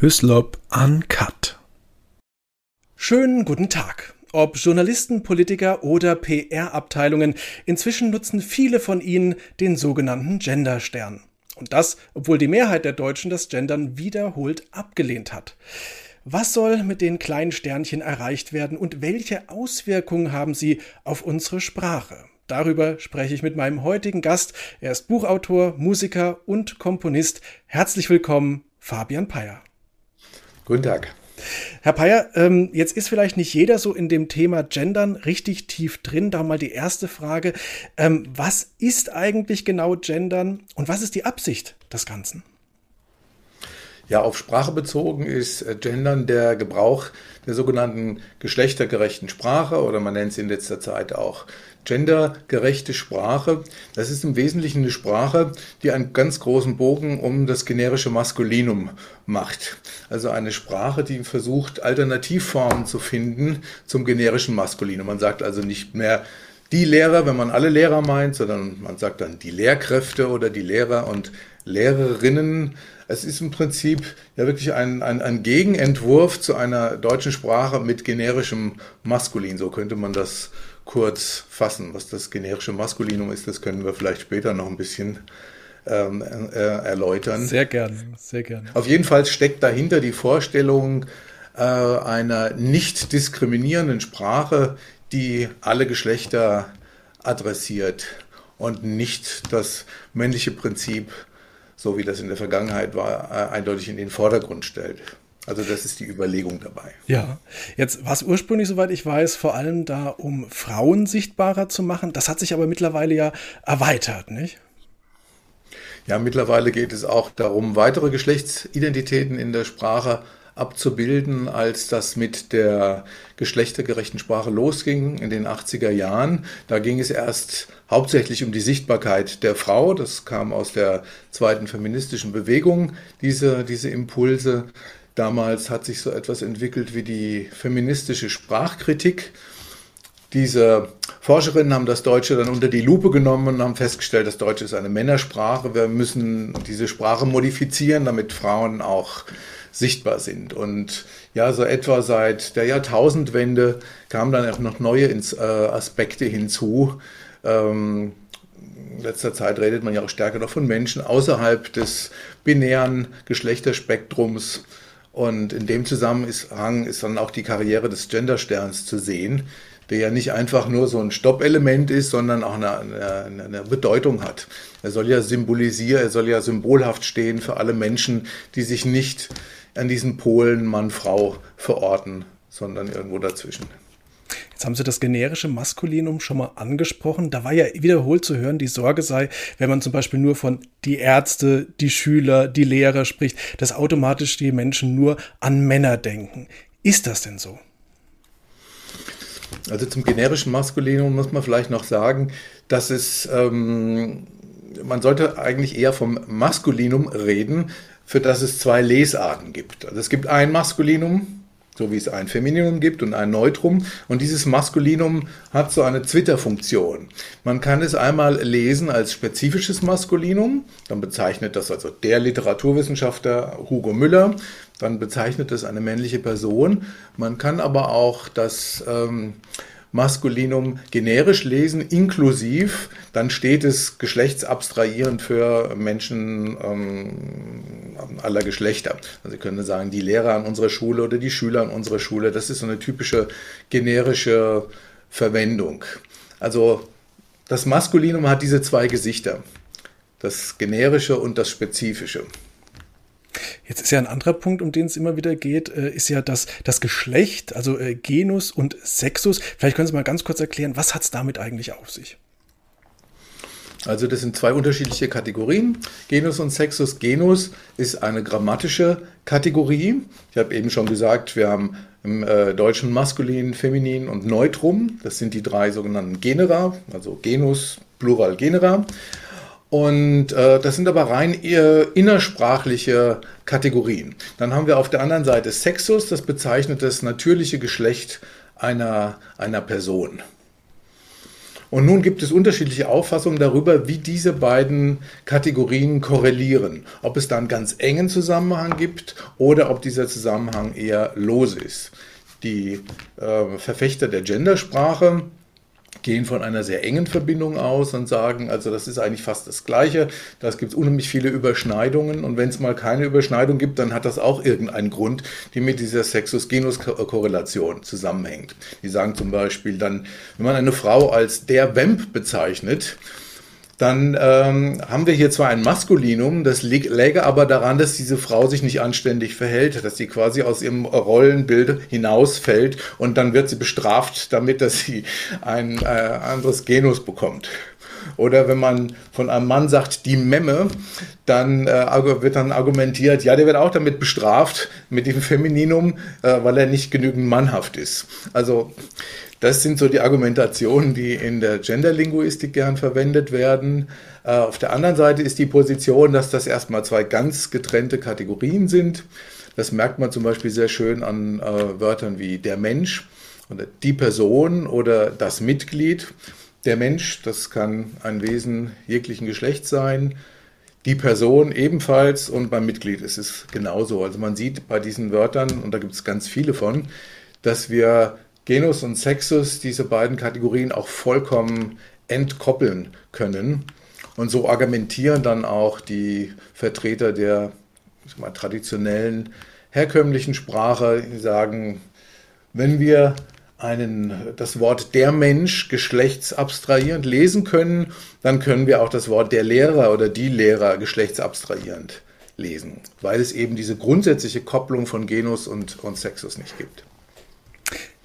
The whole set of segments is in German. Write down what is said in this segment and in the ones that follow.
Hyslop Uncut. Schönen guten Tag. Ob Journalisten, Politiker oder PR-Abteilungen, inzwischen nutzen viele von ihnen den sogenannten Genderstern. Und das, obwohl die Mehrheit der Deutschen das Gendern wiederholt abgelehnt hat. Was soll mit den kleinen Sternchen erreicht werden und welche Auswirkungen haben sie auf unsere Sprache? Darüber spreche ich mit meinem heutigen Gast. Er ist Buchautor, Musiker und Komponist. Herzlich willkommen, Fabian Peyer. Guten Tag. Herr Peyer, ähm, jetzt ist vielleicht nicht jeder so in dem Thema Gendern richtig tief drin. Da mal die erste Frage. Ähm, was ist eigentlich genau Gendern und was ist die Absicht des Ganzen? Ja, auf Sprache bezogen ist äh, Gendern der Gebrauch der sogenannten geschlechtergerechten Sprache oder man nennt sie in letzter Zeit auch gendergerechte Sprache. Das ist im Wesentlichen eine Sprache, die einen ganz großen Bogen um das generische Maskulinum macht. Also eine Sprache, die versucht, Alternativformen zu finden zum generischen Maskulinum. Man sagt also nicht mehr die Lehrer, wenn man alle Lehrer meint, sondern man sagt dann die Lehrkräfte oder die Lehrer und Lehrerinnen. Es ist im Prinzip ja wirklich ein, ein, ein Gegenentwurf zu einer deutschen Sprache mit generischem Maskulin. So könnte man das kurz fassen. Was das generische Maskulinum ist, das können wir vielleicht später noch ein bisschen ähm, äh, erläutern. Sehr gerne, sehr gerne. Auf jeden Fall steckt dahinter die Vorstellung äh, einer nicht diskriminierenden Sprache, die alle Geschlechter adressiert und nicht das männliche Prinzip, so wie das in der Vergangenheit war, äh, eindeutig in den Vordergrund stellt. Also das ist die Überlegung dabei. Ja, jetzt war es ursprünglich, soweit ich weiß, vor allem da, um Frauen sichtbarer zu machen. Das hat sich aber mittlerweile ja erweitert, nicht? Ja, mittlerweile geht es auch darum, weitere Geschlechtsidentitäten in der Sprache abzubilden, als das mit der geschlechtergerechten Sprache losging in den 80er Jahren. Da ging es erst hauptsächlich um die Sichtbarkeit der Frau. Das kam aus der zweiten feministischen Bewegung, diese, diese Impulse. Damals hat sich so etwas entwickelt wie die feministische Sprachkritik. Diese Forscherinnen haben das Deutsche dann unter die Lupe genommen und haben festgestellt, das Deutsche ist eine Männersprache. Wir müssen diese Sprache modifizieren, damit Frauen auch sichtbar sind. Und ja, so etwa seit der Jahrtausendwende kamen dann auch noch neue äh, Aspekte hinzu. Ähm, in letzter Zeit redet man ja auch stärker noch von Menschen außerhalb des binären Geschlechterspektrums. Und in dem Zusammenhang ist dann auch die Karriere des Gendersterns zu sehen, der ja nicht einfach nur so ein Stoppelement ist, sondern auch eine, eine, eine, Bedeutung hat. Er soll ja symbolisieren, er soll ja symbolhaft stehen für alle Menschen, die sich nicht an diesen Polen Mann-Frau verorten, sondern irgendwo dazwischen. Jetzt haben Sie das generische Maskulinum schon mal angesprochen. Da war ja wiederholt zu hören, die Sorge sei, wenn man zum Beispiel nur von die Ärzte, die Schüler, die Lehrer spricht, dass automatisch die Menschen nur an Männer denken. Ist das denn so? Also zum generischen Maskulinum muss man vielleicht noch sagen, dass es, ähm, man sollte eigentlich eher vom Maskulinum reden, für das es zwei Lesarten gibt. Also es gibt ein Maskulinum, so wie es ein Femininum gibt und ein Neutrum. Und dieses Maskulinum hat so eine Twitter-Funktion. Man kann es einmal lesen als spezifisches Maskulinum, dann bezeichnet das also der Literaturwissenschaftler Hugo Müller, dann bezeichnet es eine männliche Person. Man kann aber auch das ähm, Maskulinum generisch lesen, inklusiv, dann steht es geschlechtsabstrahierend für Menschen ähm, aller Geschlechter. Also Sie können sagen, die Lehrer an unserer Schule oder die Schüler an unserer Schule, das ist so eine typische generische Verwendung. Also das Maskulinum hat diese zwei Gesichter, das generische und das spezifische. Jetzt ist ja ein anderer Punkt, um den es immer wieder geht, äh, ist ja das, das Geschlecht, also äh, Genus und Sexus. Vielleicht können Sie mal ganz kurz erklären, was hat es damit eigentlich auf sich? Also das sind zwei unterschiedliche Kategorien. Genus und Sexus. Genus ist eine grammatische Kategorie. Ich habe eben schon gesagt, wir haben im äh, Deutschen Maskulin, Feminin und Neutrum. Das sind die drei sogenannten Genera, also Genus, Plural Genera. Und äh, das sind aber rein innersprachliche Kategorien. Dann haben wir auf der anderen Seite Sexus, das bezeichnet das natürliche Geschlecht einer, einer Person. Und nun gibt es unterschiedliche Auffassungen darüber, wie diese beiden Kategorien korrelieren. Ob es da einen ganz engen Zusammenhang gibt oder ob dieser Zusammenhang eher los ist. Die äh, Verfechter der Gendersprache gehen von einer sehr engen Verbindung aus und sagen, also das ist eigentlich fast das Gleiche. Da gibt es unheimlich viele Überschneidungen und wenn es mal keine Überschneidung gibt, dann hat das auch irgendeinen Grund, die mit dieser Sexus-Genus-Korrelation zusammenhängt. Die sagen zum Beispiel dann, wenn man eine Frau als der Vamp bezeichnet, dann ähm, haben wir hier zwar ein Maskulinum, das läge aber daran, dass diese Frau sich nicht anständig verhält, dass sie quasi aus ihrem Rollenbild hinausfällt und dann wird sie bestraft damit, dass sie ein äh, anderes Genus bekommt. Oder wenn man von einem Mann sagt, die Memme, dann äh, wird dann argumentiert, ja, der wird auch damit bestraft, mit dem Femininum, äh, weil er nicht genügend mannhaft ist. Also das sind so die Argumentationen, die in der Genderlinguistik gern verwendet werden. Äh, auf der anderen Seite ist die Position, dass das erstmal zwei ganz getrennte Kategorien sind. Das merkt man zum Beispiel sehr schön an äh, Wörtern wie der Mensch oder die Person oder das Mitglied. Der Mensch, das kann ein Wesen jeglichen Geschlechts sein. Die Person ebenfalls und beim Mitglied ist es genauso. Also man sieht bei diesen Wörtern, und da gibt es ganz viele von, dass wir Genus und Sexus diese beiden Kategorien auch vollkommen entkoppeln können. Und so argumentieren dann auch die Vertreter der mal, traditionellen, herkömmlichen Sprache, die sagen, wenn wir einen, das Wort der Mensch geschlechtsabstrahierend lesen können, dann können wir auch das Wort der Lehrer oder die Lehrer geschlechtsabstrahierend lesen, weil es eben diese grundsätzliche Kopplung von Genus und, und Sexus nicht gibt.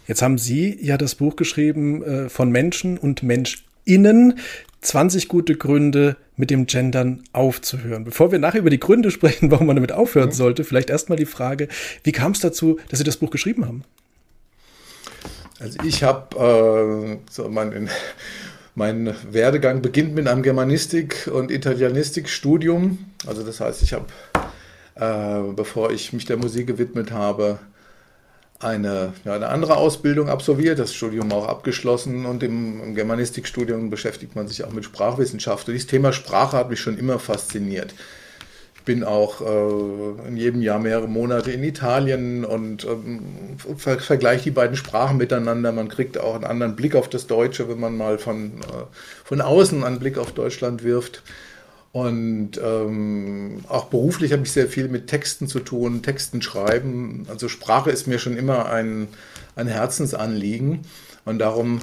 Jetzt haben Sie ja das Buch geschrieben äh, von Menschen und MenschInnen. 20 gute Gründe, mit dem Gendern aufzuhören. Bevor wir nachher über die Gründe sprechen, warum man damit aufhören sollte, vielleicht erstmal die Frage, wie kam es dazu, dass Sie das Buch geschrieben haben? Also ich habe äh, so mein, mein Werdegang beginnt mit einem Germanistik- und Italianistikstudium. Also das heißt, ich habe, äh, bevor ich mich der Musik gewidmet habe, eine, ja, eine andere Ausbildung absolviert, das Studium auch abgeschlossen und im, im Germanistikstudium beschäftigt man sich auch mit Sprachwissenschaft. Und dieses Thema Sprache hat mich schon immer fasziniert. Bin auch äh, in jedem Jahr mehrere Monate in Italien und ähm, ver vergleiche die beiden Sprachen miteinander. Man kriegt auch einen anderen Blick auf das Deutsche, wenn man mal von, äh, von außen einen Blick auf Deutschland wirft. Und ähm, auch beruflich habe ich sehr viel mit Texten zu tun, Texten schreiben. Also Sprache ist mir schon immer ein, ein Herzensanliegen. Und darum,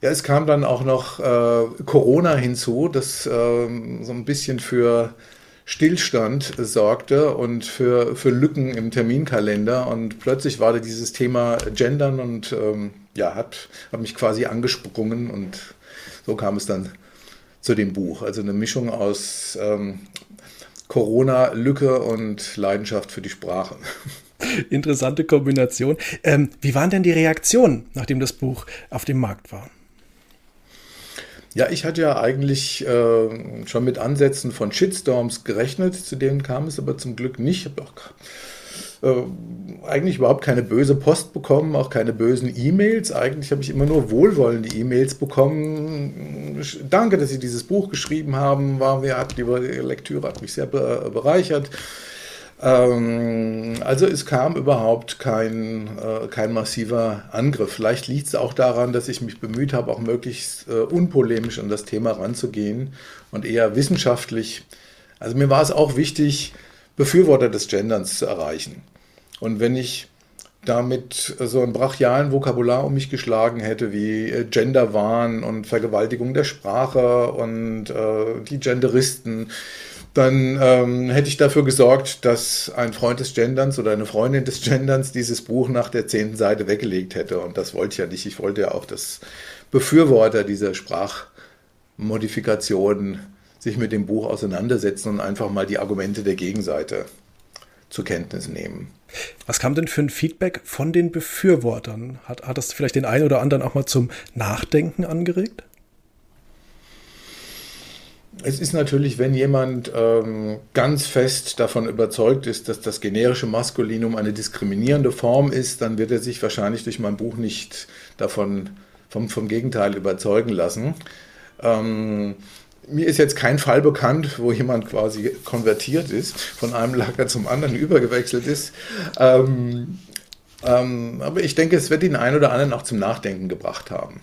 ja, es kam dann auch noch äh, Corona hinzu, das äh, so ein bisschen für Stillstand sorgte und für, für Lücken im Terminkalender. Und plötzlich war da dieses Thema Gendern und ähm, ja, hat, hat mich quasi angesprungen und so kam es dann zu dem Buch. Also eine Mischung aus ähm, Corona-Lücke und Leidenschaft für die Sprache. Interessante Kombination. Ähm, wie waren denn die Reaktionen, nachdem das Buch auf dem Markt war? Ja, ich hatte ja eigentlich äh, schon mit Ansätzen von Shitstorms gerechnet, zu denen kam es aber zum Glück nicht. Ich habe auch äh, eigentlich überhaupt keine böse Post bekommen, auch keine bösen E-Mails. Eigentlich habe ich immer nur wohlwollende E-Mails bekommen. Danke, dass Sie dieses Buch geschrieben haben. War mir hat die Lektüre hat mich sehr bereichert. Ähm, also es kam überhaupt kein, äh, kein massiver Angriff. Vielleicht liegt es auch daran, dass ich mich bemüht habe, auch möglichst äh, unpolemisch an das Thema ranzugehen und eher wissenschaftlich. Also mir war es auch wichtig, Befürworter des Genderns zu erreichen. Und wenn ich damit so einen brachialen Vokabular um mich geschlagen hätte wie äh, Genderwahn und Vergewaltigung der Sprache und äh, die Genderisten, dann ähm, hätte ich dafür gesorgt, dass ein Freund des Genderns oder eine Freundin des Genderns dieses Buch nach der zehnten Seite weggelegt hätte. Und das wollte ich ja nicht. Ich wollte ja auch, dass Befürworter dieser Sprachmodifikationen sich mit dem Buch auseinandersetzen und einfach mal die Argumente der Gegenseite zur Kenntnis nehmen. Was kam denn für ein Feedback von den Befürwortern? Hat, hat das vielleicht den einen oder anderen auch mal zum Nachdenken angeregt? Es ist natürlich, wenn jemand ähm, ganz fest davon überzeugt ist, dass das generische Maskulinum eine diskriminierende Form ist, dann wird er sich wahrscheinlich durch mein Buch nicht davon vom, vom Gegenteil überzeugen lassen. Ähm, mir ist jetzt kein Fall bekannt, wo jemand quasi konvertiert ist, von einem Lager zum anderen übergewechselt ist. Ähm, ähm, aber ich denke, es wird den einen oder anderen auch zum Nachdenken gebracht haben.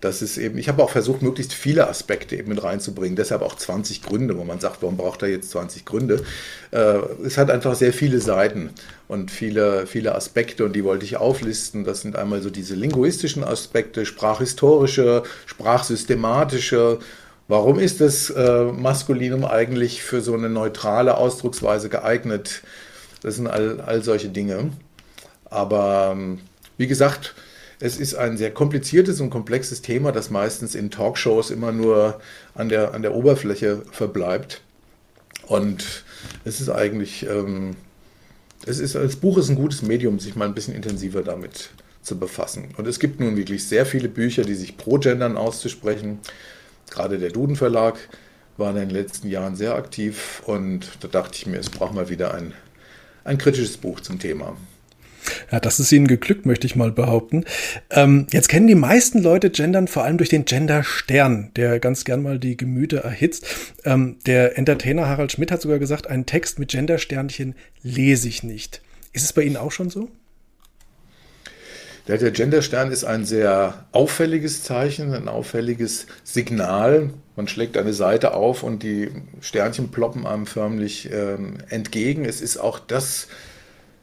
Das ist eben, ich habe auch versucht, möglichst viele Aspekte eben mit reinzubringen. Deshalb auch 20 Gründe, wo man sagt, warum braucht er jetzt 20 Gründe? Äh, es hat einfach sehr viele Seiten und viele, viele Aspekte und die wollte ich auflisten. Das sind einmal so diese linguistischen Aspekte, sprachhistorische, sprachsystematische. Warum ist das äh, Maskulinum eigentlich für so eine neutrale Ausdrucksweise geeignet? Das sind all, all solche Dinge. Aber ähm, wie gesagt, es ist ein sehr kompliziertes und komplexes Thema, das meistens in Talkshows immer nur an der, an der Oberfläche verbleibt. Und es ist eigentlich, ähm, es ist, das Buch ist ein gutes Medium, sich mal ein bisschen intensiver damit zu befassen. Und es gibt nun wirklich sehr viele Bücher, die sich pro Gendern auszusprechen. Gerade der Duden Verlag war in den letzten Jahren sehr aktiv und da dachte ich mir, es braucht mal wieder ein, ein kritisches Buch zum Thema. Ja, das ist Ihnen geglückt, möchte ich mal behaupten. Ähm, jetzt kennen die meisten Leute Gendern vor allem durch den Gender-Stern, der ganz gern mal die Gemüter erhitzt. Ähm, der Entertainer Harald Schmidt hat sogar gesagt, einen Text mit Gender-Sternchen lese ich nicht. Ist es bei Ihnen auch schon so? Ja, der Genderstern ist ein sehr auffälliges Zeichen, ein auffälliges Signal. Man schlägt eine Seite auf und die Sternchen ploppen einem förmlich ähm, entgegen. Es ist auch das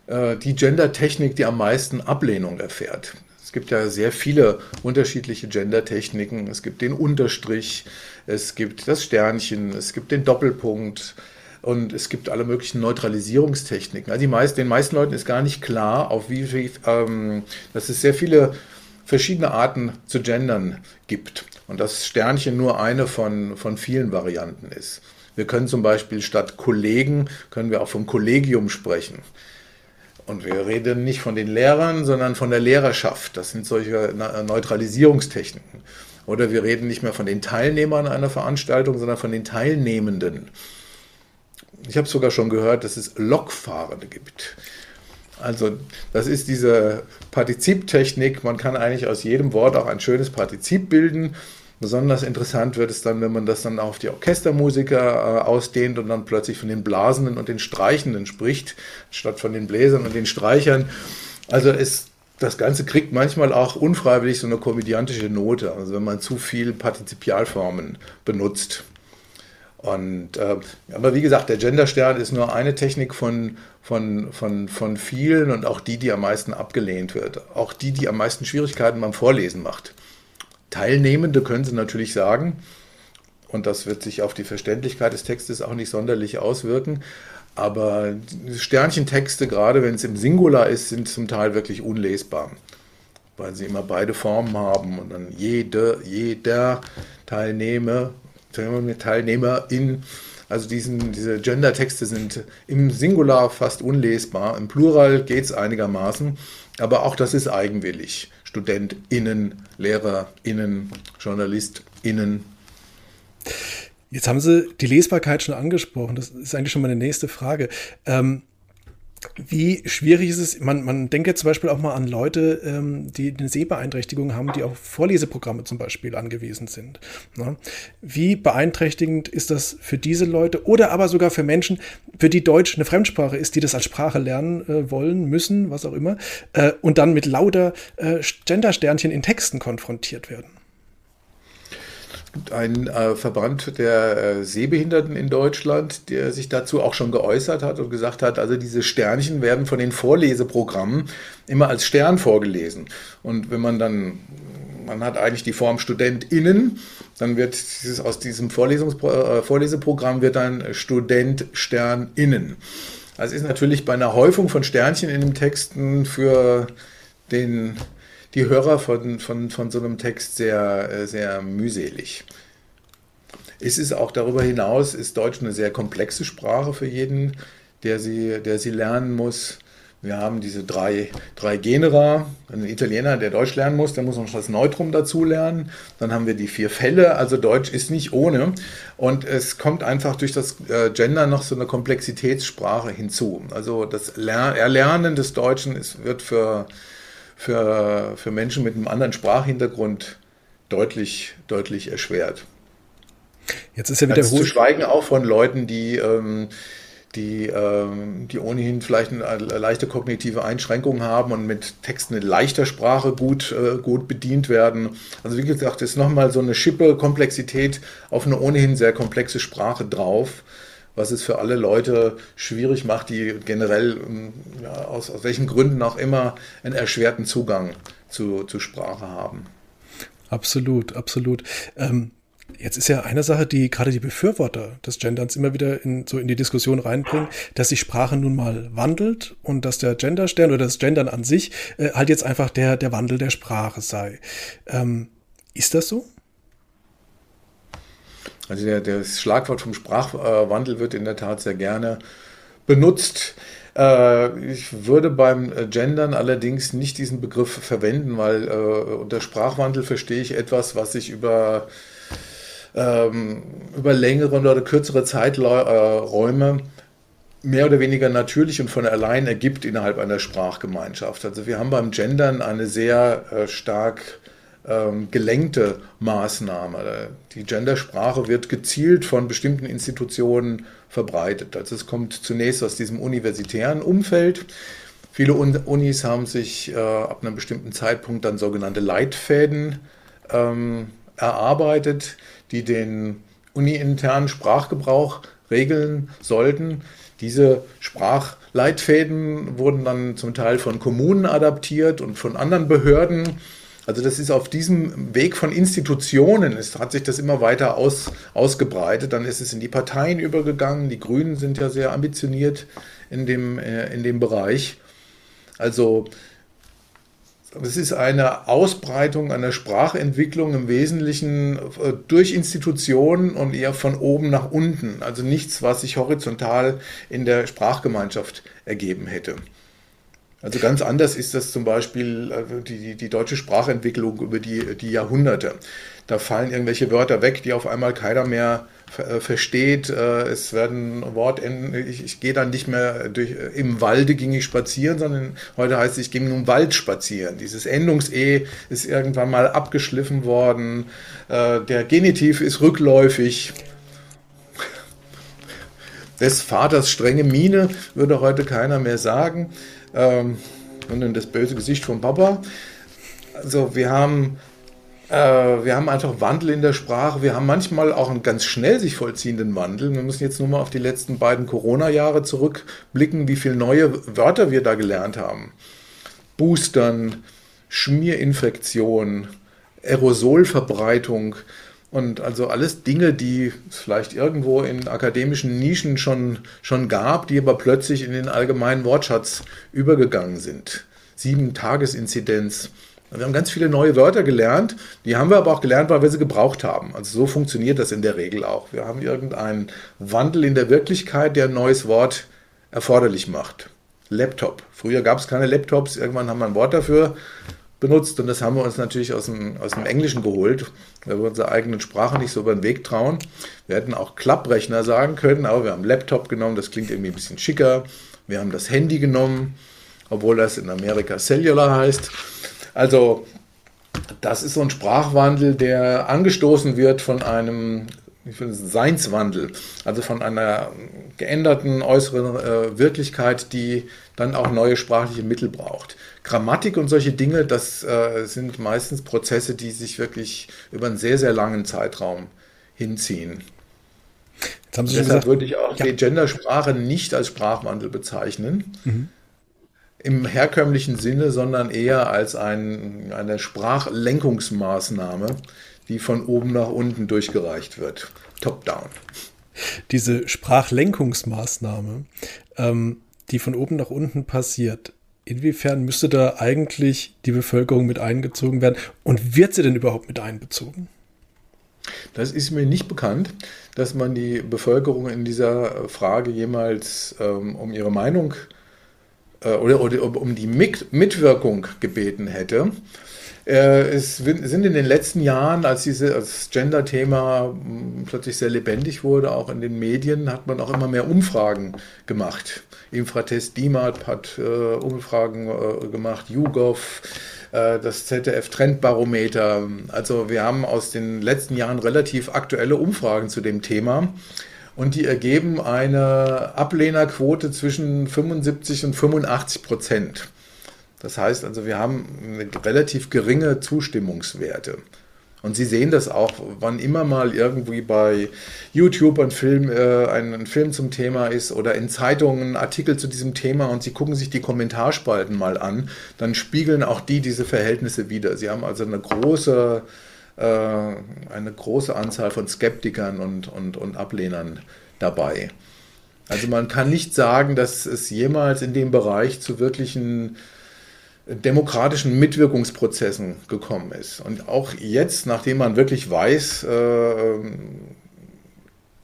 die Gendertechnik, die am meisten Ablehnung erfährt. Es gibt ja sehr viele unterschiedliche Gendertechniken. Es gibt den Unterstrich, es gibt das Sternchen, es gibt den Doppelpunkt und es gibt alle möglichen Neutralisierungstechniken. Also meisten, den meisten Leuten ist gar nicht klar, auf wie viel, ähm, dass es sehr viele verschiedene Arten zu gendern gibt und das Sternchen nur eine von, von vielen Varianten ist. Wir können zum Beispiel statt Kollegen, können wir auch vom Kollegium sprechen. Und wir reden nicht von den Lehrern, sondern von der Lehrerschaft. Das sind solche Neutralisierungstechniken. Oder wir reden nicht mehr von den Teilnehmern einer Veranstaltung, sondern von den Teilnehmenden. Ich habe sogar schon gehört, dass es Lokfahrende gibt. Also das ist diese Partiziptechnik. Man kann eigentlich aus jedem Wort auch ein schönes Partizip bilden. Besonders interessant wird es dann, wenn man das dann auf die Orchestermusiker äh, ausdehnt und dann plötzlich von den Blasenden und den Streichenden spricht, statt von den Bläsern und den Streichern. Also es, das Ganze kriegt manchmal auch unfreiwillig so eine komödiantische Note, also wenn man zu viel Partizipialformen benutzt. Und, äh, aber wie gesagt, der Genderstern ist nur eine Technik von, von, von, von vielen und auch die, die am meisten abgelehnt wird. Auch die, die am meisten Schwierigkeiten beim Vorlesen macht. Teilnehmende können Sie natürlich sagen, und das wird sich auf die Verständlichkeit des Textes auch nicht sonderlich auswirken. Aber Sternchentexte, gerade wenn es im Singular ist, sind zum Teil wirklich unlesbar, weil sie immer beide Formen haben und dann jede, jeder Teilnehmer, Teilnehmerin, also diesen, diese Gender-Texte sind im Singular fast unlesbar, im Plural geht es einigermaßen, aber auch das ist eigenwillig. StudentInnen, LehrerInnen, JournalistInnen. Jetzt haben Sie die Lesbarkeit schon angesprochen. Das ist eigentlich schon meine nächste Frage. Ähm, wie schwierig ist es? Man, man denke zum Beispiel auch mal an Leute, ähm, die eine Sehbeeinträchtigung haben, die auf Vorleseprogramme zum Beispiel angewiesen sind. Ne? Wie beeinträchtigend ist das für diese Leute oder aber sogar für Menschen, für die Deutsch eine Fremdsprache ist, die das als Sprache lernen äh, wollen, müssen, was auch immer, äh, und dann mit lauter äh, Gendersternchen in Texten konfrontiert werden? Einen äh, Verband der äh, Sehbehinderten in Deutschland, der sich dazu auch schon geäußert hat und gesagt hat, also diese Sternchen werden von den Vorleseprogrammen immer als Stern vorgelesen. Und wenn man dann, man hat eigentlich die Form StudentInnen, dann wird dieses, aus diesem Vorlesungs äh, Vorleseprogramm wird dann Student SternInnen. Also ist natürlich bei einer Häufung von Sternchen in den Texten für den die Hörer von, von, von so einem Text sehr, äh, sehr mühselig. Es ist auch darüber hinaus, ist Deutsch eine sehr komplexe Sprache für jeden, der sie, der sie lernen muss. Wir haben diese drei, drei Genera. Ein Italiener, der Deutsch lernen muss, der muss noch das Neutrum dazu lernen. Dann haben wir die vier Fälle. Also Deutsch ist nicht ohne. Und es kommt einfach durch das äh, Gender noch so eine Komplexitätssprache hinzu. Also das Erlernen des Deutschen ist, wird für für, für Menschen mit einem anderen Sprachhintergrund deutlich, deutlich erschwert. Jetzt ist ja wieder zu schweigen auch von Leuten, die, ähm, die, ähm, die ohnehin vielleicht eine leichte kognitive Einschränkung haben und mit Texten in leichter Sprache gut, äh, gut bedient werden. Also wie gesagt, ist nochmal so eine Schippe Komplexität auf eine ohnehin sehr komplexe Sprache drauf was es für alle Leute schwierig macht, die generell ähm, ja, aus, aus welchen Gründen auch immer einen erschwerten Zugang zu, zu Sprache haben. Absolut, absolut. Ähm, jetzt ist ja eine Sache, die gerade die Befürworter des Genderns immer wieder in, so in die Diskussion reinbringen, dass die Sprache nun mal wandelt und dass der Genderstern oder das Gendern an sich äh, halt jetzt einfach der, der Wandel der Sprache sei. Ähm, ist das so? Also der, das Schlagwort vom Sprachwandel wird in der Tat sehr gerne benutzt. Äh, ich würde beim Gendern allerdings nicht diesen Begriff verwenden, weil äh, unter Sprachwandel verstehe ich etwas, was sich über, ähm, über längere oder kürzere Zeiträume mehr oder weniger natürlich und von allein ergibt innerhalb einer Sprachgemeinschaft. Also wir haben beim Gendern eine sehr äh, stark ähm, gelenkte Maßnahme. Die Gendersprache wird gezielt von bestimmten Institutionen verbreitet. Also es kommt zunächst aus diesem universitären Umfeld. Viele Unis haben sich äh, ab einem bestimmten Zeitpunkt dann sogenannte Leitfäden ähm, erarbeitet, die den uni-internen Sprachgebrauch regeln sollten. Diese Sprachleitfäden wurden dann zum Teil von Kommunen adaptiert und von anderen Behörden also das ist auf diesem Weg von Institutionen, es hat sich das immer weiter aus, ausgebreitet. Dann ist es in die Parteien übergegangen. Die Grünen sind ja sehr ambitioniert in dem, äh, in dem Bereich. Also es ist eine Ausbreitung einer Sprachentwicklung im Wesentlichen äh, durch Institutionen und eher von oben nach unten. Also nichts, was sich horizontal in der Sprachgemeinschaft ergeben hätte. Also ganz anders ist das zum Beispiel äh, die, die deutsche Sprachentwicklung über die, die Jahrhunderte. Da fallen irgendwelche Wörter weg, die auf einmal keiner mehr äh, versteht. Äh, es werden Wortenden, ich, ich gehe dann nicht mehr durch, im Walde ging ich spazieren, sondern heute heißt es, ich ging im Wald spazieren. Dieses Endungs-E ist irgendwann mal abgeschliffen worden. Der Genitiv ist rückläufig. Des Vaters strenge Miene würde heute keiner mehr sagen ähm, und das böse Gesicht vom Papa. Also wir haben, äh, wir haben einfach Wandel in der Sprache. Wir haben manchmal auch einen ganz schnell sich vollziehenden Wandel. Wir müssen jetzt nur mal auf die letzten beiden Corona-Jahre zurückblicken, wie viele neue Wörter wir da gelernt haben. Boostern, Schmierinfektion, Aerosolverbreitung, und also alles Dinge, die es vielleicht irgendwo in akademischen Nischen schon, schon gab, die aber plötzlich in den allgemeinen Wortschatz übergegangen sind. Sieben Tagesinzidenz. Wir haben ganz viele neue Wörter gelernt, die haben wir aber auch gelernt, weil wir sie gebraucht haben. Also so funktioniert das in der Regel auch. Wir haben irgendeinen Wandel in der Wirklichkeit, der ein neues Wort erforderlich macht. Laptop. Früher gab es keine Laptops, irgendwann haben wir ein Wort dafür benutzt und das haben wir uns natürlich aus dem, aus dem Englischen geholt, weil wir unserer eigenen Sprache nicht so über den Weg trauen. Wir hätten auch Klapprechner sagen können, aber wir haben Laptop genommen, das klingt irgendwie ein bisschen schicker. Wir haben das Handy genommen, obwohl das in Amerika Cellular heißt. Also das ist so ein Sprachwandel, der angestoßen wird von einem Seinswandel, also von einer geänderten äußeren äh, Wirklichkeit, die dann auch neue sprachliche Mittel braucht. Grammatik und solche Dinge, das äh, sind meistens Prozesse, die sich wirklich über einen sehr, sehr langen Zeitraum hinziehen. Deshalb gesagt, würde ich auch ja. die Gendersprache nicht als Sprachwandel bezeichnen. Mhm. Im herkömmlichen Sinne, sondern eher als ein, eine Sprachlenkungsmaßnahme, die von oben nach unten durchgereicht wird. Top-down. Diese Sprachlenkungsmaßnahme, ähm, die von oben nach unten passiert, inwiefern müsste da eigentlich die Bevölkerung mit eingezogen werden? Und wird sie denn überhaupt mit einbezogen? Das ist mir nicht bekannt, dass man die Bevölkerung in dieser Frage jemals ähm, um ihre Meinung äh, oder, oder um die Mitwirkung gebeten hätte. Äh, es sind in den letzten Jahren, als dieses Gender-Thema hm, plötzlich sehr lebendig wurde, auch in den Medien, hat man auch immer mehr Umfragen gemacht. Infratest DIMAT hat äh, Umfragen äh, gemacht, YouGov, das ZDF Trendbarometer. Also wir haben aus den letzten Jahren relativ aktuelle Umfragen zu dem Thema und die ergeben eine Ablehnerquote zwischen 75 und 85 Prozent. Das heißt also, wir haben relativ geringe Zustimmungswerte. Und Sie sehen das auch, wann immer mal irgendwie bei YouTube ein Film, äh, ein, Film zum Thema ist oder in Zeitungen ein Artikel zu diesem Thema und Sie gucken sich die Kommentarspalten mal an, dann spiegeln auch die diese Verhältnisse wieder. Sie haben also eine große, äh, eine große Anzahl von Skeptikern und, und, und Ablehnern dabei. Also man kann nicht sagen, dass es jemals in dem Bereich zu wirklichen demokratischen Mitwirkungsprozessen gekommen ist. Und auch jetzt, nachdem man wirklich weiß, äh,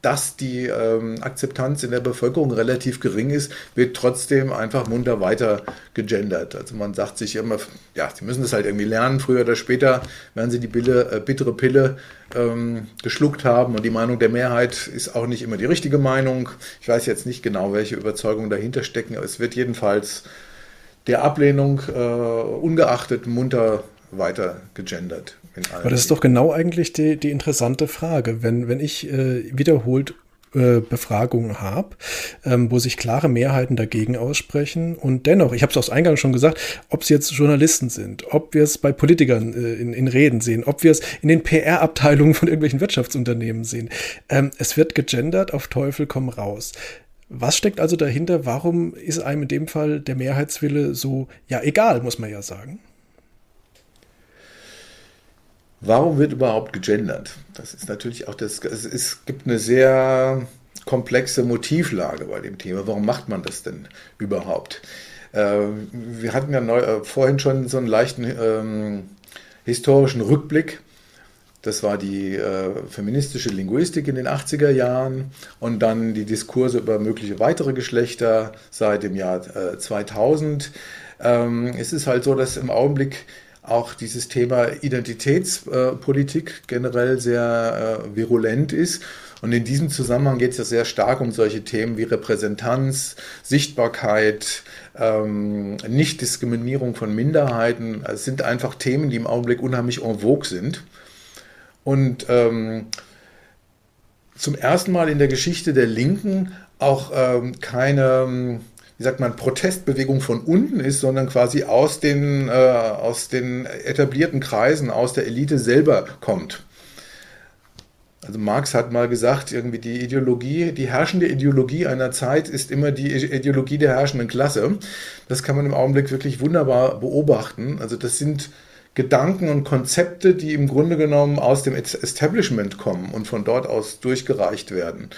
dass die ähm, Akzeptanz in der Bevölkerung relativ gering ist, wird trotzdem einfach munter weiter gegendert. Also man sagt sich immer, ja, sie müssen das halt irgendwie lernen, früher oder später werden sie die Bille, äh, bittere Pille ähm, geschluckt haben und die Meinung der Mehrheit ist auch nicht immer die richtige Meinung. Ich weiß jetzt nicht genau, welche Überzeugungen dahinter stecken, aber es wird jedenfalls der Ablehnung äh, ungeachtet munter weiter gegendert. Aber das ist doch genau eigentlich die, die interessante Frage. Wenn, wenn ich äh, wiederholt äh, Befragungen habe, ähm, wo sich klare Mehrheiten dagegen aussprechen. Und dennoch, ich habe es aus Eingang schon gesagt, ob es jetzt Journalisten sind, ob wir es bei Politikern äh, in, in Reden sehen, ob wir es in den PR-Abteilungen von irgendwelchen Wirtschaftsunternehmen sehen. Ähm, es wird gegendert, auf Teufel komm raus. Was steckt also dahinter? Warum ist einem in dem Fall der Mehrheitswille so, ja, egal, muss man ja sagen? Warum wird überhaupt gegendert? Das ist natürlich auch das, es, es gibt eine sehr komplexe Motivlage bei dem Thema. Warum macht man das denn überhaupt? Äh, wir hatten ja neu, äh, vorhin schon so einen leichten ähm, historischen Rückblick das war die äh, feministische Linguistik in den 80er Jahren und dann die Diskurse über mögliche weitere Geschlechter seit dem Jahr äh, 2000. Ähm, es ist halt so, dass im Augenblick auch dieses Thema Identitätspolitik generell sehr äh, virulent ist. Und in diesem Zusammenhang geht es ja sehr stark um solche Themen wie Repräsentanz, Sichtbarkeit, ähm, Nichtdiskriminierung von Minderheiten. Es sind einfach Themen, die im Augenblick unheimlich en vogue sind. Und ähm, zum ersten Mal in der Geschichte der Linken auch ähm, keine, wie sagt man, Protestbewegung von unten ist, sondern quasi aus den, äh, aus den etablierten Kreisen, aus der Elite selber kommt. Also Marx hat mal gesagt, irgendwie die Ideologie, die herrschende Ideologie einer Zeit ist immer die Ideologie der herrschenden Klasse. Das kann man im Augenblick wirklich wunderbar beobachten. Also das sind Gedanken und Konzepte, die im Grunde genommen aus dem Establishment kommen und von dort aus durchgereicht werden.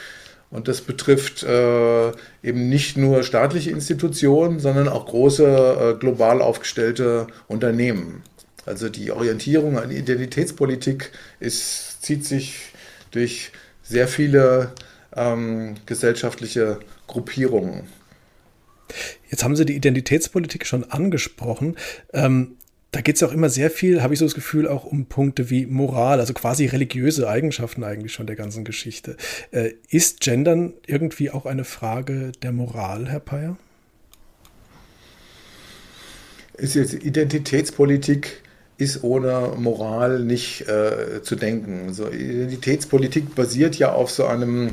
Und das betrifft äh, eben nicht nur staatliche Institutionen, sondern auch große äh, global aufgestellte Unternehmen. Also die Orientierung an Identitätspolitik ist, zieht sich durch sehr viele ähm, gesellschaftliche Gruppierungen. Jetzt haben Sie die Identitätspolitik schon angesprochen. Ähm, da geht es auch immer sehr viel, habe ich so das Gefühl, auch um Punkte wie Moral, also quasi religiöse Eigenschaften eigentlich schon der ganzen Geschichte. Äh, ist Gendern irgendwie auch eine Frage der Moral, Herr Peyer? Ist jetzt Identitätspolitik ist ohne Moral nicht äh, zu denken. Also Identitätspolitik basiert ja auf so einem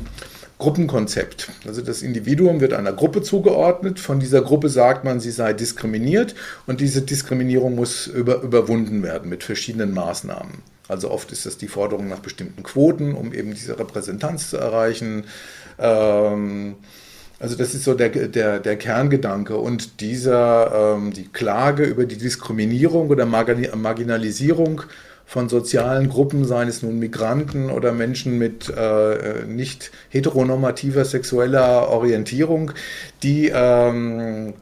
Gruppenkonzept. Also das Individuum wird einer Gruppe zugeordnet. Von dieser Gruppe sagt man, sie sei diskriminiert und diese Diskriminierung muss über, überwunden werden mit verschiedenen Maßnahmen. Also oft ist das die Forderung nach bestimmten Quoten, um eben diese Repräsentanz zu erreichen. Ähm, also das ist so der, der, der Kerngedanke. Und dieser, ähm, die Klage über die Diskriminierung oder Marginalisierung von sozialen Gruppen, seien es nun Migranten oder Menschen mit äh, nicht heteronormativer sexueller Orientierung, die ähm,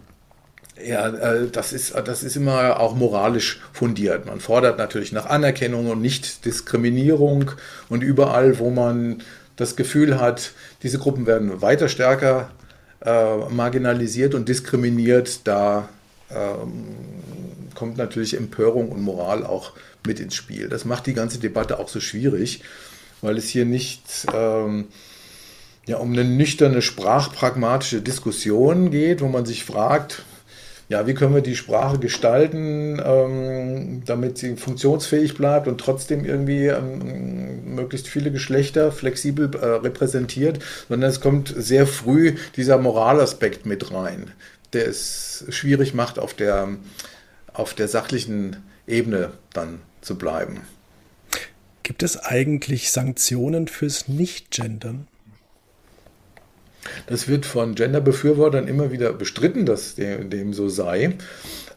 ja, äh, das ist, das ist immer auch moralisch fundiert. Man fordert natürlich nach Anerkennung und nicht Diskriminierung und überall, wo man das Gefühl hat, diese Gruppen werden weiter stärker äh, marginalisiert und diskriminiert, da ähm, kommt natürlich Empörung und Moral auch mit ins Spiel. Das macht die ganze Debatte auch so schwierig, weil es hier nicht ähm, ja, um eine nüchterne sprachpragmatische Diskussion geht, wo man sich fragt, ja, wie können wir die Sprache gestalten, ähm, damit sie funktionsfähig bleibt und trotzdem irgendwie ähm, möglichst viele Geschlechter flexibel äh, repräsentiert, sondern es kommt sehr früh dieser Moralaspekt mit rein, der es schwierig macht, auf der, auf der sachlichen Ebene dann zu bleiben. Gibt es eigentlich Sanktionen fürs Nicht-Gendern? Das wird von Genderbefürwortern immer wieder bestritten, dass dem so sei.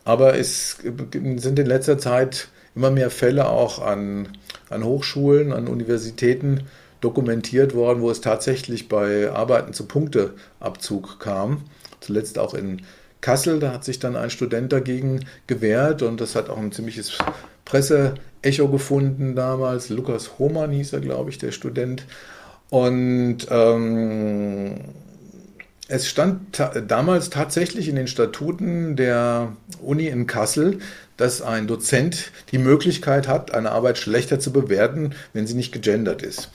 Aber es sind in letzter Zeit immer mehr Fälle auch an, an Hochschulen, an Universitäten dokumentiert worden, wo es tatsächlich bei Arbeiten zu Punkteabzug kam. Zuletzt auch in Kassel, da hat sich dann ein Student dagegen gewehrt und das hat auch ein ziemliches Presseecho gefunden damals. Lukas Hohmann hieß er, glaube ich, der Student. Und ähm, es stand ta damals tatsächlich in den Statuten der Uni in Kassel, dass ein Dozent die Möglichkeit hat, eine Arbeit schlechter zu bewerten, wenn sie nicht gegendert ist.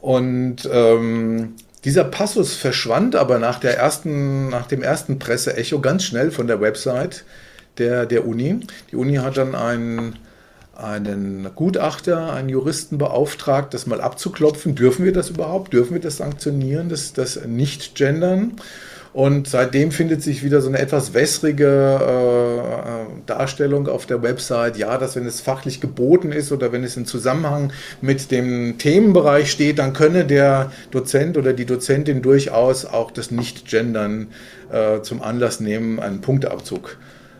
Und ähm, dieser Passus verschwand aber nach, der ersten, nach dem ersten Presseecho ganz schnell von der Website der, der Uni. Die Uni hat dann einen einen Gutachter, einen Juristen beauftragt, das mal abzuklopfen. Dürfen wir das überhaupt? Dürfen wir das sanktionieren, das, das Nicht-Gendern? Und seitdem findet sich wieder so eine etwas wässrige äh, Darstellung auf der Website, ja, dass wenn es fachlich geboten ist oder wenn es im Zusammenhang mit dem Themenbereich steht, dann könne der Dozent oder die Dozentin durchaus auch das Nicht-Gendern äh, zum Anlass nehmen, einen Punkteabzug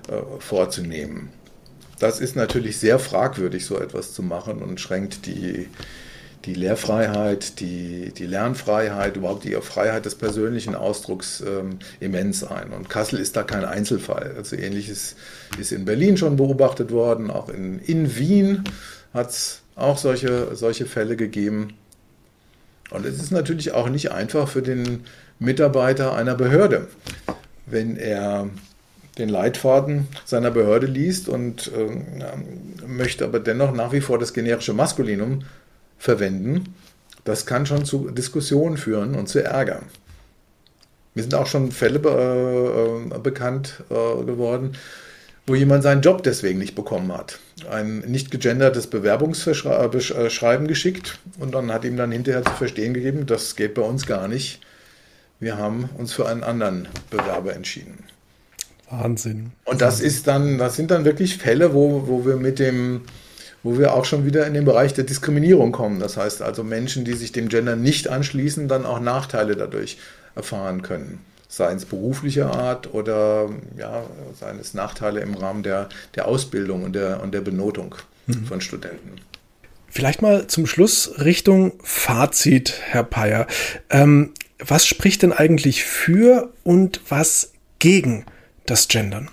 äh, vorzunehmen. Das ist natürlich sehr fragwürdig, so etwas zu machen und schränkt die, die Lehrfreiheit, die, die Lernfreiheit, überhaupt die Freiheit des persönlichen Ausdrucks ähm, immens ein. Und Kassel ist da kein Einzelfall. Also ähnliches ist in Berlin schon beobachtet worden, auch in, in Wien hat es auch solche, solche Fälle gegeben. Und es ist natürlich auch nicht einfach für den Mitarbeiter einer Behörde, wenn er den Leitfaden seiner Behörde liest und äh, möchte aber dennoch nach wie vor das generische Maskulinum verwenden, das kann schon zu Diskussionen führen und zu Ärger. Mir sind auch schon Fälle äh, bekannt äh, geworden, wo jemand seinen Job deswegen nicht bekommen hat. Ein nicht gegendertes Bewerbungsschreiben geschickt und dann hat ihm dann hinterher zu verstehen gegeben, das geht bei uns gar nicht. Wir haben uns für einen anderen Bewerber entschieden. Wahnsinn. Und das ist dann, das sind dann wirklich Fälle, wo, wo wir mit dem, wo wir auch schon wieder in den Bereich der Diskriminierung kommen. Das heißt also Menschen, die sich dem Gender nicht anschließen, dann auch Nachteile dadurch erfahren können. Sei es beruflicher Art oder ja, seien es Nachteile im Rahmen der, der Ausbildung und der, und der Benotung mhm. von Studenten. Vielleicht mal zum Schluss Richtung Fazit, Herr Peyer. Ähm, was spricht denn eigentlich für und was gegen das Gendern?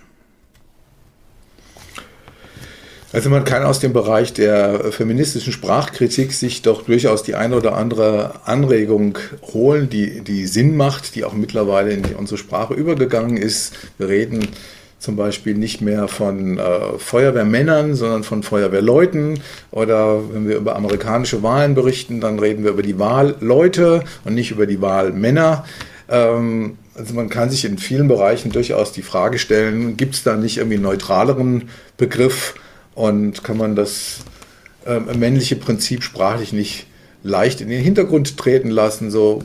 Also man kann aus dem Bereich der feministischen Sprachkritik sich doch durchaus die eine oder andere Anregung holen, die, die Sinn macht, die auch mittlerweile in unsere Sprache übergegangen ist. Wir reden zum Beispiel nicht mehr von äh, Feuerwehrmännern, sondern von Feuerwehrleuten. Oder wenn wir über amerikanische Wahlen berichten, dann reden wir über die Wahlleute und nicht über die Wahlmänner. Ähm, also man kann sich in vielen Bereichen durchaus die Frage stellen, gibt es da nicht irgendwie einen neutraleren Begriff und kann man das äh, männliche Prinzip sprachlich nicht leicht in den Hintergrund treten lassen. So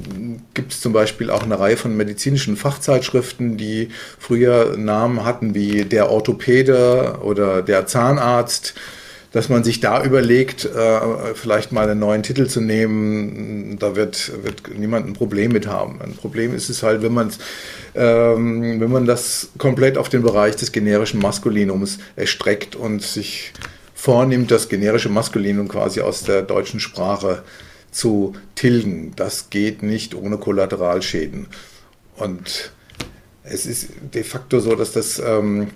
gibt es zum Beispiel auch eine Reihe von medizinischen Fachzeitschriften, die früher Namen hatten wie der Orthopäde oder der Zahnarzt dass man sich da überlegt, äh, vielleicht mal einen neuen Titel zu nehmen, da wird, wird niemand ein Problem mit haben. Ein Problem ist es halt, wenn man ähm, wenn man das komplett auf den Bereich des generischen Maskulinums erstreckt und sich vornimmt, das generische Maskulinum quasi aus der deutschen Sprache zu tilgen. Das geht nicht ohne Kollateralschäden. Und es ist de facto so, dass das ähm,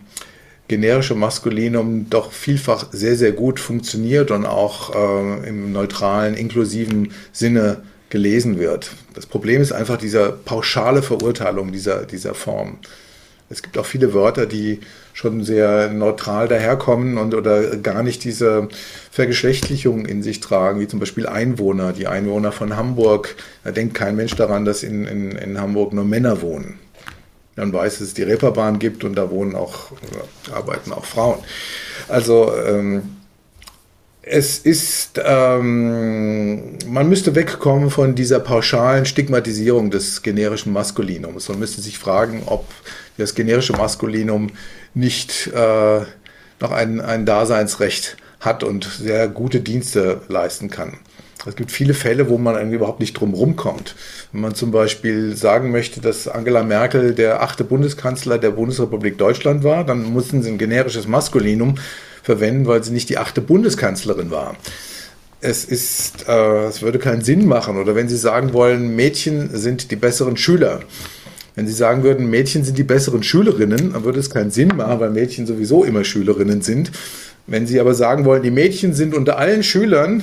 generische Maskulinum doch vielfach sehr, sehr gut funktioniert und auch äh, im neutralen, inklusiven Sinne gelesen wird. Das Problem ist einfach diese pauschale Verurteilung dieser, dieser Form. Es gibt auch viele Wörter, die schon sehr neutral daherkommen und oder gar nicht diese Vergeschlechtlichung in sich tragen, wie zum Beispiel Einwohner, die Einwohner von Hamburg. Da denkt kein Mensch daran, dass in, in, in Hamburg nur Männer wohnen. Man weiß, dass es die Reeperbahn gibt und da wohnen auch, arbeiten auch Frauen. Also ähm, es ist, ähm, man müsste wegkommen von dieser pauschalen Stigmatisierung des generischen Maskulinums. Man müsste sich fragen, ob das generische Maskulinum nicht äh, noch ein, ein Daseinsrecht hat und sehr gute Dienste leisten kann. Es gibt viele Fälle, wo man überhaupt nicht drum rumkommt. Wenn man zum Beispiel sagen möchte, dass Angela Merkel der achte Bundeskanzler der Bundesrepublik Deutschland war, dann mussten sie ein generisches Maskulinum verwenden, weil sie nicht die achte Bundeskanzlerin war. Es ist, äh, es würde keinen Sinn machen. Oder wenn Sie sagen wollen, Mädchen sind die besseren Schüler. Wenn Sie sagen würden, Mädchen sind die besseren Schülerinnen, dann würde es keinen Sinn machen, weil Mädchen sowieso immer Schülerinnen sind. Wenn Sie aber sagen wollen, die Mädchen sind unter allen Schülern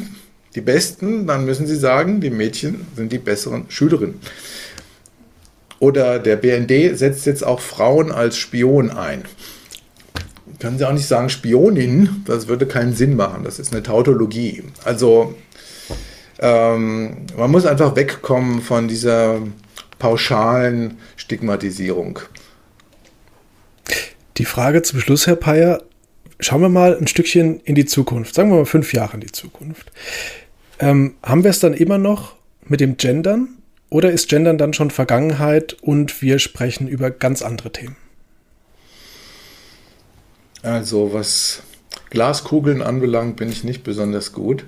die Besten, dann müssen Sie sagen, die Mädchen sind die besseren Schülerinnen. Oder der BND setzt jetzt auch Frauen als Spion ein können Sie auch nicht sagen Spionin, das würde keinen Sinn machen. Das ist eine Tautologie. Also ähm, man muss einfach wegkommen von dieser pauschalen Stigmatisierung. Die Frage zum Schluss, Herr Peyer, schauen wir mal ein Stückchen in die Zukunft, sagen wir mal fünf Jahre in die Zukunft. Ähm, haben wir es dann immer noch mit dem Gendern oder ist Gendern dann schon Vergangenheit und wir sprechen über ganz andere Themen? Also was Glaskugeln anbelangt, bin ich nicht besonders gut.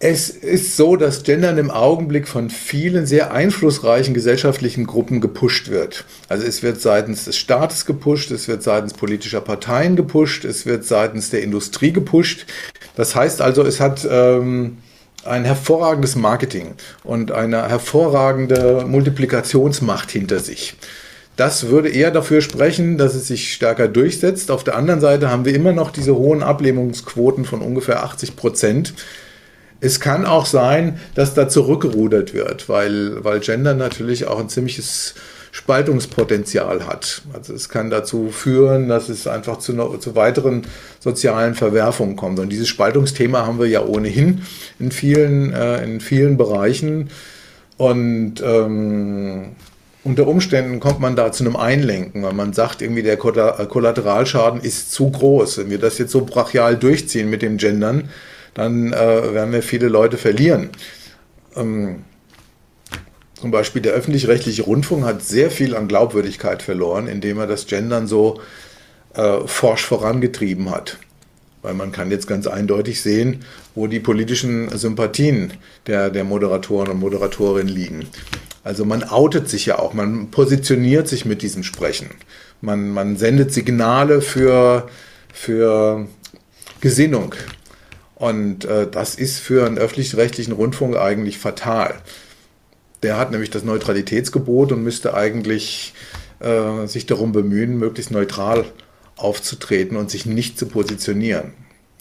Es ist so, dass Gendern im Augenblick von vielen sehr einflussreichen gesellschaftlichen Gruppen gepusht wird. Also es wird seitens des Staates gepusht, es wird seitens politischer Parteien gepusht, es wird seitens der Industrie gepusht. Das heißt also, es hat ähm, ein hervorragendes Marketing und eine hervorragende Multiplikationsmacht hinter sich. Das würde eher dafür sprechen, dass es sich stärker durchsetzt. Auf der anderen Seite haben wir immer noch diese hohen Ablehnungsquoten von ungefähr 80 Prozent. Es kann auch sein, dass da zurückgerudert wird, weil, weil Gender natürlich auch ein ziemliches Spaltungspotenzial hat. Also es kann dazu führen, dass es einfach zu, zu weiteren sozialen Verwerfungen kommt. Und dieses Spaltungsthema haben wir ja ohnehin in vielen, äh, in vielen Bereichen. Und ähm, unter Umständen kommt man da zu einem Einlenken, weil man sagt, irgendwie der Kollateralschaden ist zu groß. Wenn wir das jetzt so brachial durchziehen mit dem Gendern, dann äh, werden wir viele Leute verlieren. Ähm, zum Beispiel der öffentlich-rechtliche Rundfunk hat sehr viel an Glaubwürdigkeit verloren, indem er das Gendern so äh, forsch vorangetrieben hat. Weil man kann jetzt ganz eindeutig sehen, wo die politischen Sympathien der, der Moderatoren und Moderatorinnen liegen. Also man outet sich ja auch, man positioniert sich mit diesem Sprechen. Man, man sendet Signale für, für Gesinnung. Und äh, das ist für einen öffentlich-rechtlichen Rundfunk eigentlich fatal. Der hat nämlich das Neutralitätsgebot und müsste eigentlich äh, sich darum bemühen, möglichst neutral aufzutreten und sich nicht zu positionieren.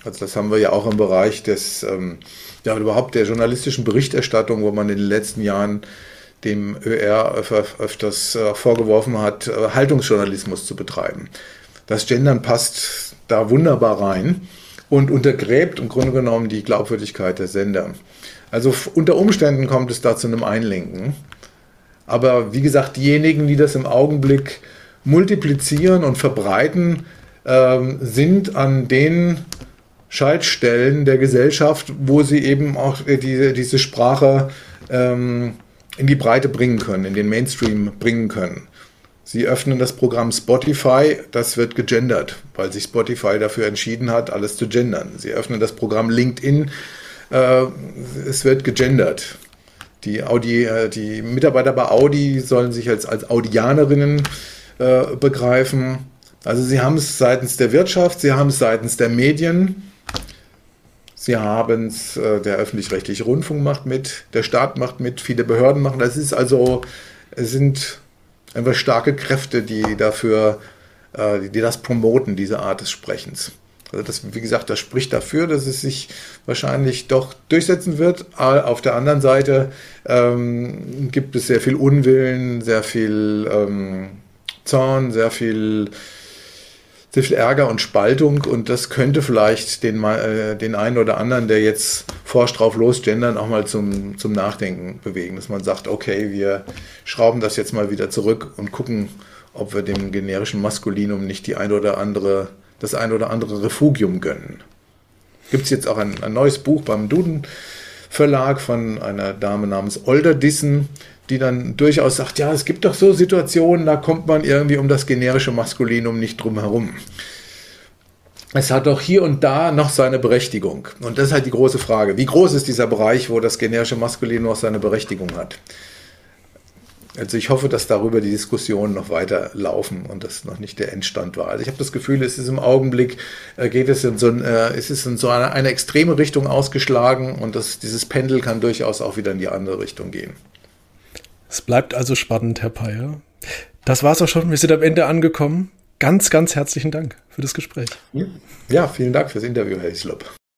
Also das haben wir ja auch im Bereich des, ähm, ja, überhaupt der journalistischen Berichterstattung, wo man in den letzten Jahren dem ÖR öfters äh, vorgeworfen hat, äh, Haltungsjournalismus zu betreiben. Das Gendern passt da wunderbar rein und untergräbt im Grunde genommen die Glaubwürdigkeit der Sender. Also unter Umständen kommt es da zu einem Einlenken. Aber wie gesagt, diejenigen, die das im Augenblick multiplizieren und verbreiten, ähm, sind an den Schaltstellen der Gesellschaft, wo sie eben auch diese, diese Sprache ähm, in die Breite bringen können, in den Mainstream bringen können. Sie öffnen das Programm Spotify, das wird gegendert, weil sich Spotify dafür entschieden hat, alles zu gendern. Sie öffnen das Programm LinkedIn, äh, es wird gegendert. Die, Audi, äh, die Mitarbeiter bei Audi sollen sich als, als Audianerinnen äh, begreifen. Also sie haben es seitens der Wirtschaft, sie haben es seitens der Medien, Sie haben es, äh, der öffentlich-rechtliche Rundfunk macht mit, der Staat macht mit, viele Behörden machen. Das ist also, es sind einfach starke Kräfte, die dafür, äh, die das promoten, diese Art des Sprechens. Also das, wie gesagt, das spricht dafür, dass es sich wahrscheinlich doch durchsetzen wird. Auf der anderen Seite ähm, gibt es sehr viel Unwillen, sehr viel ähm, Zorn, sehr viel, sehr viel Ärger und Spaltung und das könnte vielleicht den, äh, den einen oder anderen, der jetzt forscht drauf los, gendern, auch mal zum, zum Nachdenken bewegen, dass man sagt, okay, wir schrauben das jetzt mal wieder zurück und gucken, ob wir dem generischen Maskulinum nicht die ein oder andere das ein oder andere Refugium gönnen. Gibt es jetzt auch ein, ein, neues Buch beim Duden Verlag von einer Dame namens Older Dissen, die dann durchaus sagt, ja, es gibt doch so Situationen, da kommt man irgendwie um das generische Maskulinum nicht drum herum. Es hat doch hier und da noch seine Berechtigung. Und das ist halt die große Frage. Wie groß ist dieser Bereich, wo das generische Maskulinum noch seine Berechtigung hat? Also ich hoffe, dass darüber die Diskussionen noch weiter laufen und das noch nicht der Endstand war. Also ich habe das Gefühl, es ist im Augenblick, äh, geht es in so, ein, äh, es ist in so eine, eine extreme Richtung ausgeschlagen und das, dieses Pendel kann durchaus auch wieder in die andere Richtung gehen. Es bleibt also spannend, Herr Peyer. Das war's auch schon. Wir sind am Ende angekommen. Ganz, ganz herzlichen Dank für das Gespräch. Ja, vielen Dank fürs Interview, Herr Islop.